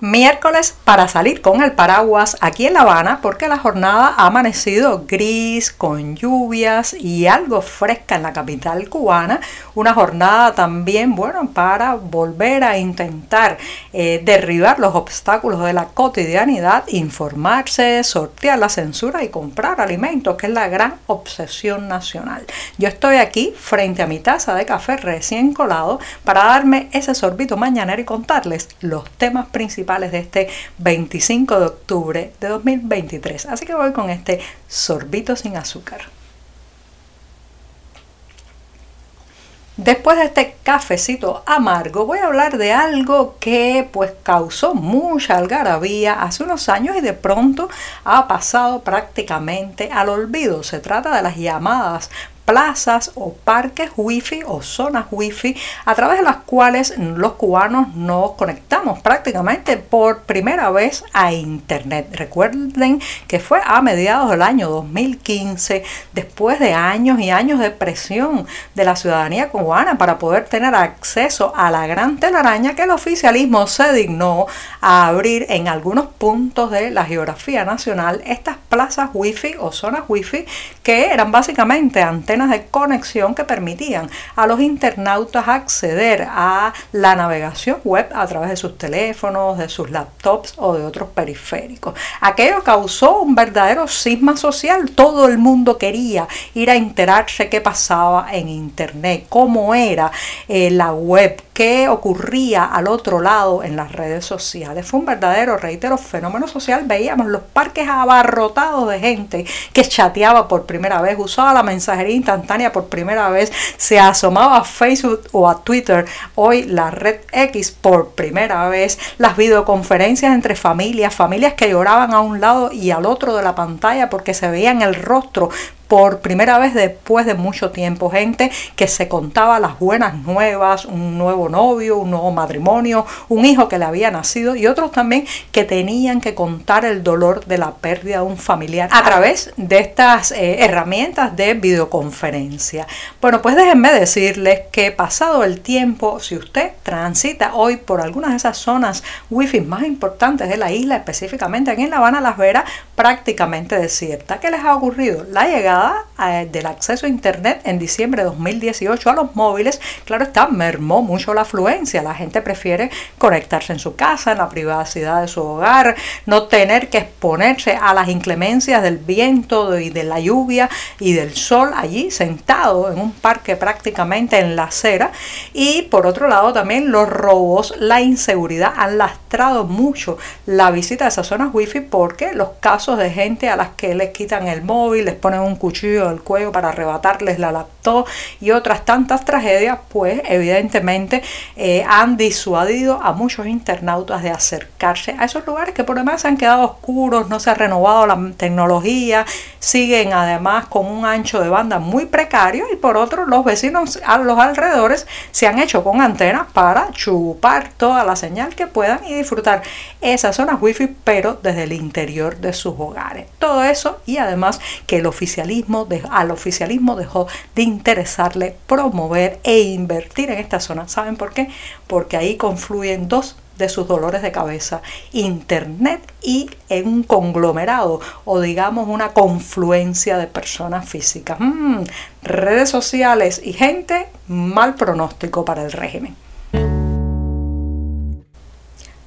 Miércoles para salir con el paraguas aquí en La Habana porque la jornada ha amanecido gris, con lluvias y algo fresca en la capital cubana. Una jornada también, bueno, para volver a intentar eh, derribar los obstáculos de la cotidianidad, informarse, sortear la censura y comprar alimentos, que es la gran obsesión nacional. Yo estoy aquí frente a mi taza de café recién colado para darme ese sorbito mañanero y contarles los temas principales de este 25 de octubre de 2023. Así que voy con este sorbito sin azúcar. Después de este cafecito amargo voy a hablar de algo que pues causó mucha algarabía hace unos años y de pronto ha pasado prácticamente al olvido. Se trata de las llamadas plazas o parques wifi o zonas wifi a través de las cuales los cubanos nos conectamos prácticamente por primera vez a internet. Recuerden que fue a mediados del año 2015, después de años y años de presión de la ciudadanía cubana para poder tener acceso a la gran telaraña que el oficialismo se dignó a abrir en algunos puntos de la geografía nacional estas plazas wifi o zonas wifi que eran básicamente antenas de conexión que permitían a los internautas acceder a la navegación web a través de sus teléfonos, de sus laptops o de otros periféricos. Aquello causó un verdadero cisma social. Todo el mundo quería ir a enterarse qué pasaba en Internet, cómo era eh, la web, qué ocurría al otro lado en las redes sociales. Fue un verdadero, reitero, fenómeno social. Veíamos los parques abarrotados de gente que chateaba por primera vez, usaba la mensajería instantánea por primera vez, se asomaba a Facebook o a Twitter, hoy la red X por primera vez, las videoconferencias entre familias, familias que lloraban a un lado y al otro de la pantalla porque se veían el rostro por primera vez después de mucho tiempo. Gente que se contaba las buenas nuevas, un nuevo novio, un nuevo matrimonio, un hijo que le había nacido y otros también que tenían que contar el dolor de la pérdida de un familiar a través de estas eh, herramientas de videoconferencia. Bueno, pues déjenme decirles que pasado el tiempo, si usted transita hoy por algunas de esas zonas wifi más importantes de la isla, específicamente aquí en La Habana, Las Veras, prácticamente desierta. ¿Qué les ha ocurrido? La llegada eh, del acceso a Internet en diciembre de 2018 a los móviles, claro está, mermó mucho la afluencia. La gente prefiere conectarse en su casa, en la privacidad de su hogar, no tener que exponerse a las inclemencias del viento y de la lluvia y del sol allí sentado en un parque prácticamente en la acera. Y por otro lado también los robos, la inseguridad han lastrado mucho la visita a esas zonas wifi porque los casos de gente a las que les quitan el móvil, les ponen un cuchillo del cuello para arrebatarles la y otras tantas tragedias, pues evidentemente eh, han disuadido a muchos internautas de acercarse a esos lugares que por demás han quedado oscuros, no se ha renovado la tecnología, siguen además con un ancho de banda muy precario y por otro los vecinos a los alrededores se han hecho con antenas para chupar toda la señal que puedan y disfrutar esas zonas wifi pero desde el interior de sus hogares. Todo eso y además que el oficialismo al oficialismo dejó de interesarle promover e invertir en esta zona. ¿Saben por qué? Porque ahí confluyen dos de sus dolores de cabeza, Internet y en un conglomerado o digamos una confluencia de personas físicas. Mm, redes sociales y gente, mal pronóstico para el régimen.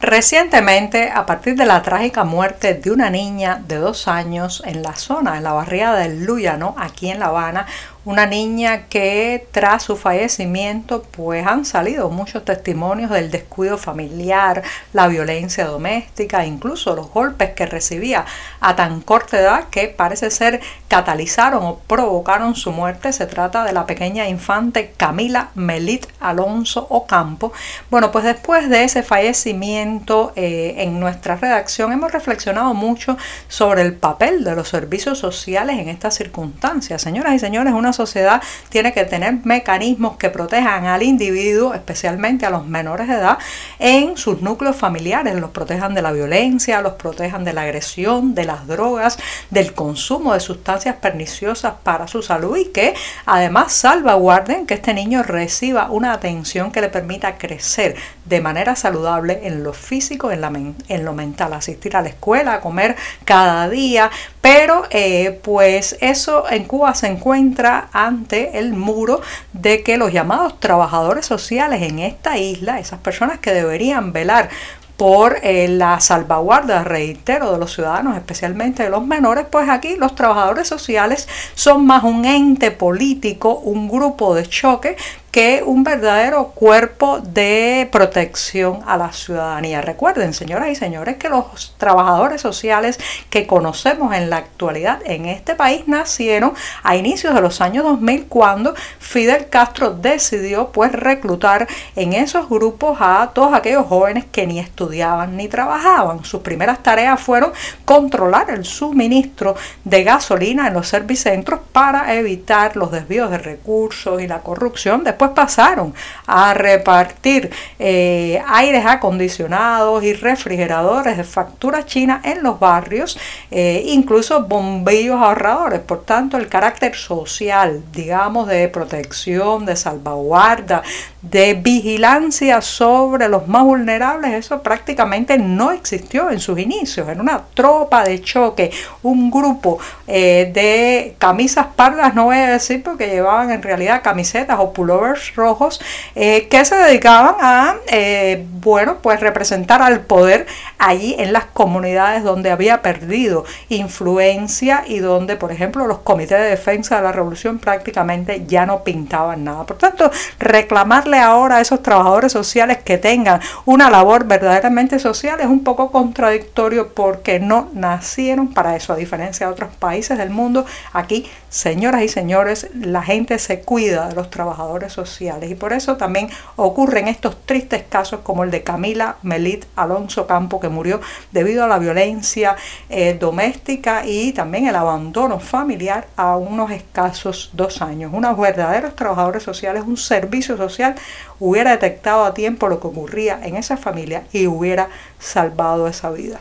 Recientemente, a partir de la trágica muerte de una niña de dos años en la zona, en la barriada del Luyano, aquí en La Habana, una niña que tras su fallecimiento pues han salido muchos testimonios del descuido familiar, la violencia doméstica, incluso los golpes que recibía a tan corta edad que parece ser catalizaron o provocaron su muerte. Se trata de la pequeña infante Camila Melit Alonso Ocampo. Bueno, pues después de ese fallecimiento eh, en nuestra redacción hemos reflexionado mucho sobre el papel de los servicios sociales en estas circunstancias. Señoras y señores, una sociedad tiene que tener mecanismos que protejan al individuo, especialmente a los menores de edad, en sus núcleos familiares, los protejan de la violencia, los protejan de la agresión, de las drogas, del consumo de sustancias perniciosas para su salud y que además salvaguarden que este niño reciba una atención que le permita crecer de manera saludable en lo físico, en, la en lo mental, asistir a la escuela, a comer cada día, pero eh, pues eso en Cuba se encuentra ante el muro de que los llamados trabajadores sociales en esta isla, esas personas que deberían velar por eh, la salvaguarda, reitero, de los ciudadanos, especialmente de los menores, pues aquí los trabajadores sociales son más un ente político, un grupo de choque que un verdadero cuerpo de protección a la ciudadanía. Recuerden, señoras y señores, que los trabajadores sociales que conocemos en la actualidad en este país nacieron a inicios de los años 2000 cuando Fidel Castro decidió pues reclutar en esos grupos a todos aquellos jóvenes que ni estudiaban ni trabajaban. Sus primeras tareas fueron controlar el suministro de gasolina en los servicentros para evitar los desvíos de recursos y la corrupción. Después pasaron a repartir eh, aires acondicionados y refrigeradores de factura china en los barrios, eh, incluso bombillos ahorradores. Por tanto, el carácter social, digamos, de protección, de salvaguarda, de vigilancia sobre los más vulnerables, eso prácticamente no existió en sus inicios. En una tropa de choque, un grupo eh, de camisas pardas, no voy a decir porque llevaban en realidad camisetas o pullovers rojos, eh, que se dedicaban a, eh, bueno, pues representar al poder allí en las comunidades donde había perdido influencia y donde, por ejemplo, los comités de defensa de la revolución prácticamente ya no pintaban nada. Por tanto, reclamar ahora a esos trabajadores sociales que tengan una labor verdaderamente social es un poco contradictorio porque no nacieron para eso, a diferencia de otros países del mundo. Aquí, señoras y señores, la gente se cuida de los trabajadores sociales y por eso también ocurren estos tristes casos como el de Camila Melit Alonso Campo que murió debido a la violencia eh, doméstica y también el abandono familiar a unos escasos dos años. Unos verdaderos trabajadores sociales, un servicio social hubiera detectado a tiempo lo que ocurría en esa familia y hubiera salvado esa vida.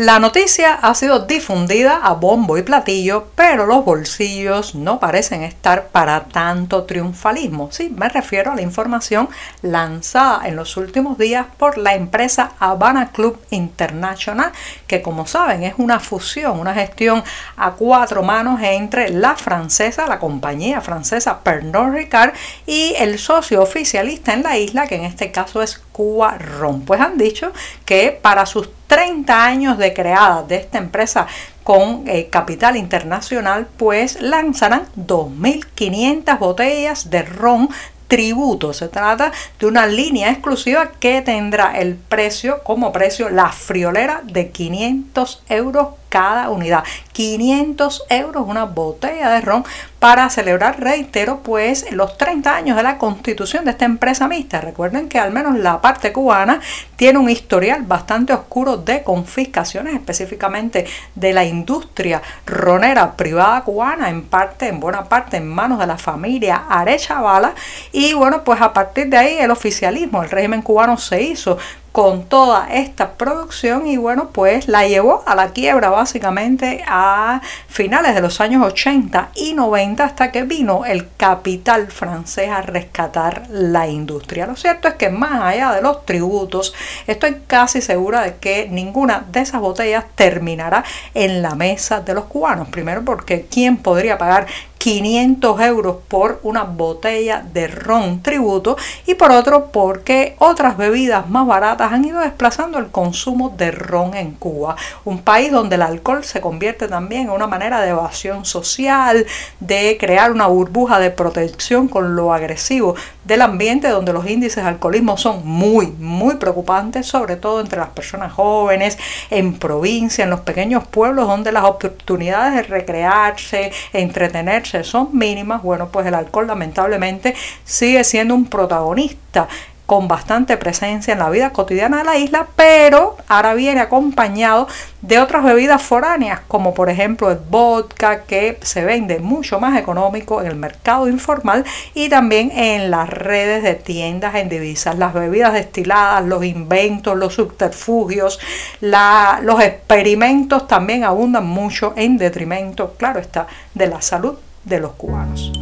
La noticia ha sido difundida a bombo y platillo, pero los bolsillos no parecen estar para tanto triunfalismo. Sí, me refiero a la información lanzada en los últimos días por la empresa Habana Club International, que como saben es una fusión, una gestión a cuatro manos entre la francesa, la compañía francesa Pernod Ricard y el socio oficialista en la isla, que en este caso es Cuba. Pues han dicho que para sus 30 años de creada de esta empresa con eh, capital internacional, pues lanzarán 2.500 botellas de ron tributo. Se trata de una línea exclusiva que tendrá el precio como precio la friolera de 500 euros cada unidad. 500 euros una botella de ron para celebrar, reitero, pues los 30 años de la constitución de esta empresa mixta. Recuerden que al menos la parte cubana tiene un historial bastante oscuro de confiscaciones, específicamente de la industria ronera privada cubana, en parte, en buena parte, en manos de la familia Arechavala. Y bueno, pues a partir de ahí el oficialismo, el régimen cubano se hizo con toda esta producción y bueno, pues la llevó a la quiebra básicamente a finales de los años 80 y 90 hasta que vino el capital francés a rescatar la industria. Lo cierto es que más allá de los tributos, estoy casi segura de que ninguna de esas botellas terminará en la mesa de los cubanos. Primero porque ¿quién podría pagar 500 euros por una botella de ron tributo y por otro porque otras bebidas más baratas han ido desplazando el consumo de ron en Cuba, un país donde el alcohol se convierte también en una manera de evasión social, de crear una burbuja de protección con lo agresivo del ambiente donde los índices de alcoholismo son muy, muy preocupantes, sobre todo entre las personas jóvenes, en provincia, en los pequeños pueblos donde las oportunidades de recrearse, entretenerse son mínimas, bueno, pues el alcohol lamentablemente sigue siendo un protagonista con bastante presencia en la vida cotidiana de la isla, pero ahora viene acompañado de otras bebidas foráneas, como por ejemplo el vodka, que se vende mucho más económico en el mercado informal y también en las redes de tiendas en divisas. Las bebidas destiladas, los inventos, los subterfugios, los experimentos también abundan mucho en detrimento, claro está, de la salud de los cubanos.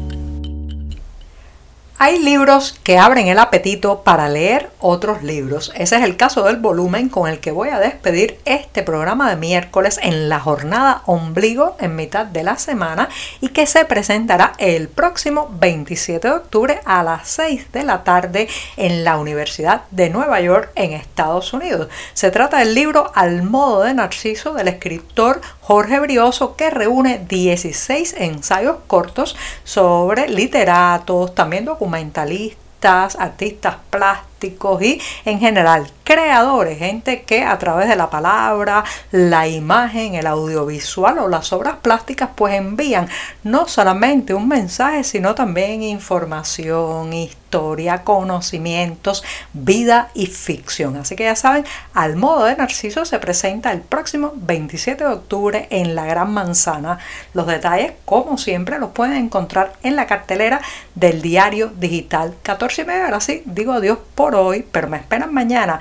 Hay libros que abren el apetito para leer otros libros. Ese es el caso del volumen con el que voy a despedir este programa de miércoles en la jornada ombligo en mitad de la semana y que se presentará el próximo 27 de octubre a las 6 de la tarde en la Universidad de Nueva York en Estados Unidos. Se trata del libro Al modo de Narciso del escritor Jorge Brioso que reúne 16 ensayos cortos sobre literatos, también documentalistas, artistas plásticos y en general creadores, gente que a través de la palabra, la imagen, el audiovisual o las obras plásticas pues envían no solamente un mensaje, sino también información, historia, conocimientos, vida y ficción. Así que ya saben, al modo de Narciso se presenta el próximo 27 de octubre en la Gran Manzana. Los detalles, como siempre, los pueden encontrar en la cartelera del diario digital 14 y media. Ahora sí, digo adiós por hoy, pero me esperan mañana